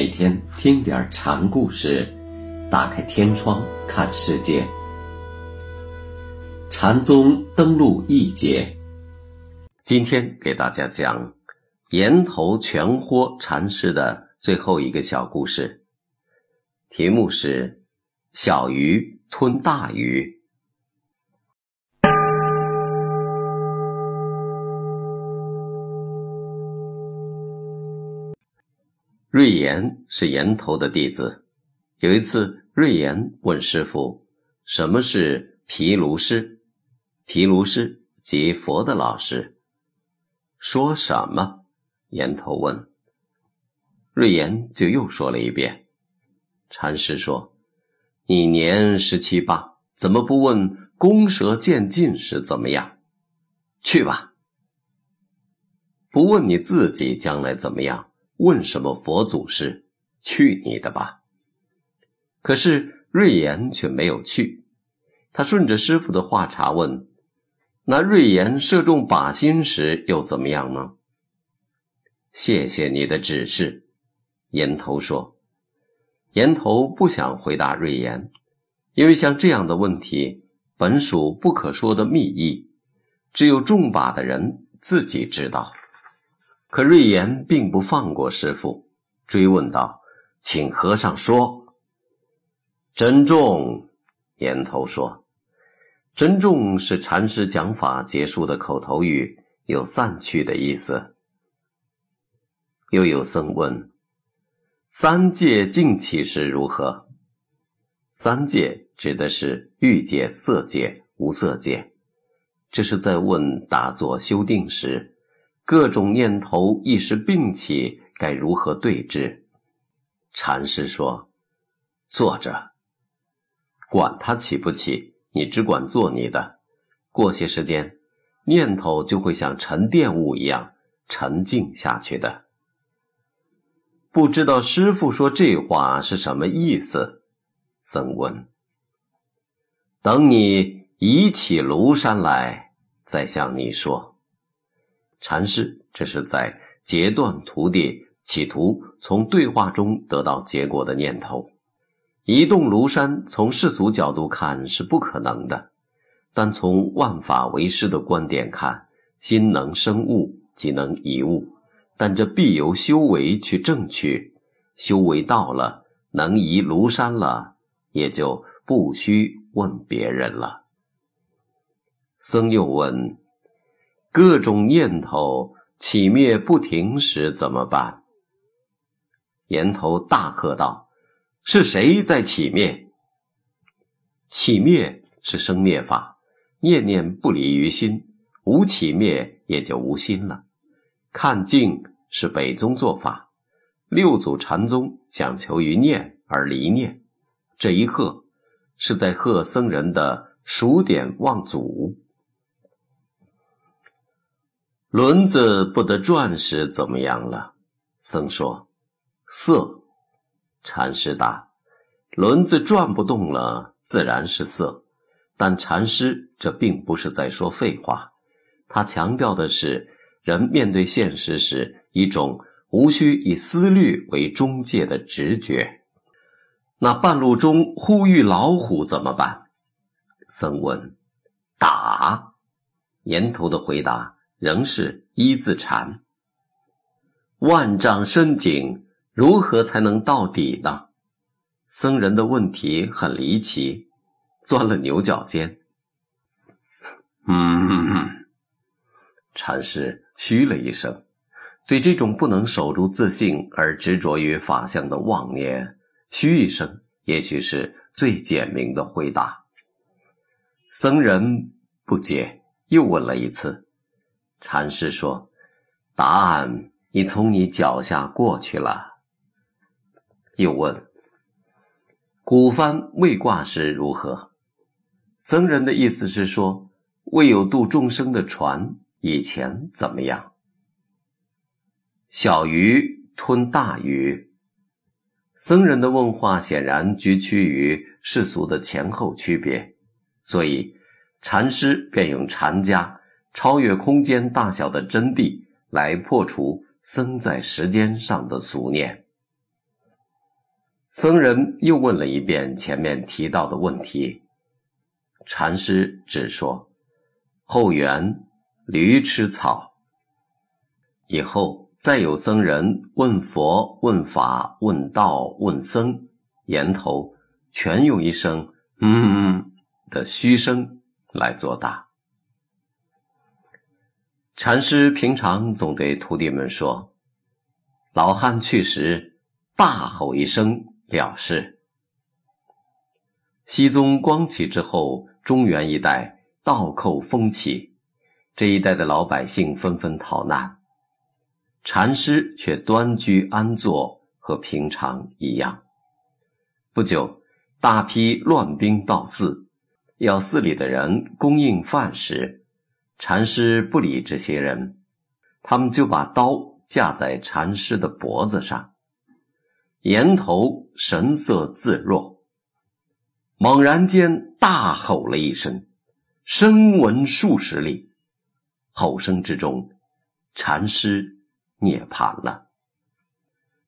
每天听点禅故事，打开天窗看世界。禅宗登陆一节，今天给大家讲岩头全豁禅师的最后一个小故事，题目是“小鱼吞大鱼”。瑞岩是岩头的弟子。有一次，瑞岩问师傅：“什么是毗卢师？”毗卢师即佛的老师。说什么？岩头问。瑞岩就又说了一遍。禅师说：“你年十七八，怎么不问公蛇渐进时怎么样？去吧。不问你自己将来怎么样。”问什么佛祖师？去你的吧！可是瑞岩却没有去。他顺着师傅的话茬问：“那瑞岩射中靶心时又怎么样呢？”谢谢你的指示，岩头说。岩头不想回答瑞岩，因为像这样的问题本属不可说的秘密，只有中靶的人自己知道。可瑞妍并不放过师傅，追问道：“请和尚说。”珍重，岩头说：“珍重是禅师讲法结束的口头语，有散去的意思。”又有僧问：“三界净起时如何？”三界指的是欲界、色界、无色界，这是在问打坐修定时。各种念头一时并起，该如何对治？禅师说：“坐着，管他起不起，你只管做你的。过些时间，念头就会像沉淀物一样沉静下去的。”不知道师傅说这话是什么意思？僧问：“等你移起庐山来，再向你说。”禅师这是在截断徒弟企图从对话中得到结果的念头。移动庐山，从世俗角度看是不可能的，但从万法为师的观点看，心能生物，即能移物。但这必由修为去证取，修为到了，能移庐山了，也就不需问别人了。僧又问。各种念头起灭不停时怎么办？岩头大喝道：“是谁在起灭？起灭是生灭法，念念不离于心，无起灭也就无心了。看境是北宗做法，六祖禅宗讲求于念而离念。这一喝，是在喝僧人的数典忘祖。”轮子不得转时怎么样了？僧说：“色。”禅师答：“轮子转不动了，自然是色。”但禅师这并不是在说废话，他强调的是人面对现实时一种无需以思虑为中介的直觉。那半路中呼吁老虎怎么办？僧问：“打。”岩头的回答。仍是一字禅。万丈深井，如何才能到底呢？僧人的问题很离奇，钻了牛角尖。嗯，禅师嘘了一声，对这种不能守住自信而执着于法相的妄念，嘘一声，也许是最简明的回答。僧人不解，又问了一次。禅师说：“答案已从你脚下过去了。”又问：“古帆未挂时如何？”僧人的意思是说，未有渡众生的船以前怎么样？小鱼吞大鱼。僧人的问话显然局趋于世俗的前后区别，所以禅师便用禅家。超越空间大小的真谛，来破除僧在时间上的俗念。僧人又问了一遍前面提到的问题，禅师只说：“后园驴吃草。”以后再有僧人问佛、问法、问道、问僧，言头全用一声“嗯”的虚声来作答。禅师平常总对徒弟们说：“老汉去时，大吼一声了事。”熹宗光启之后，中原一带盗寇风起，这一带的老百姓纷纷逃难。禅师却端居安坐，和平常一样。不久，大批乱兵到寺，要寺里的人供应饭食。禅师不理这些人，他们就把刀架在禅师的脖子上。岩头神色自若，猛然间大吼了一声，声闻数十里。吼声之中，禅师。涅槃了。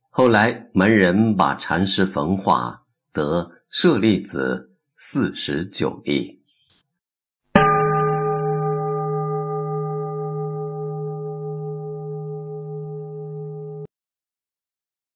后来门人把禅师焚化，得舍利子四十九粒。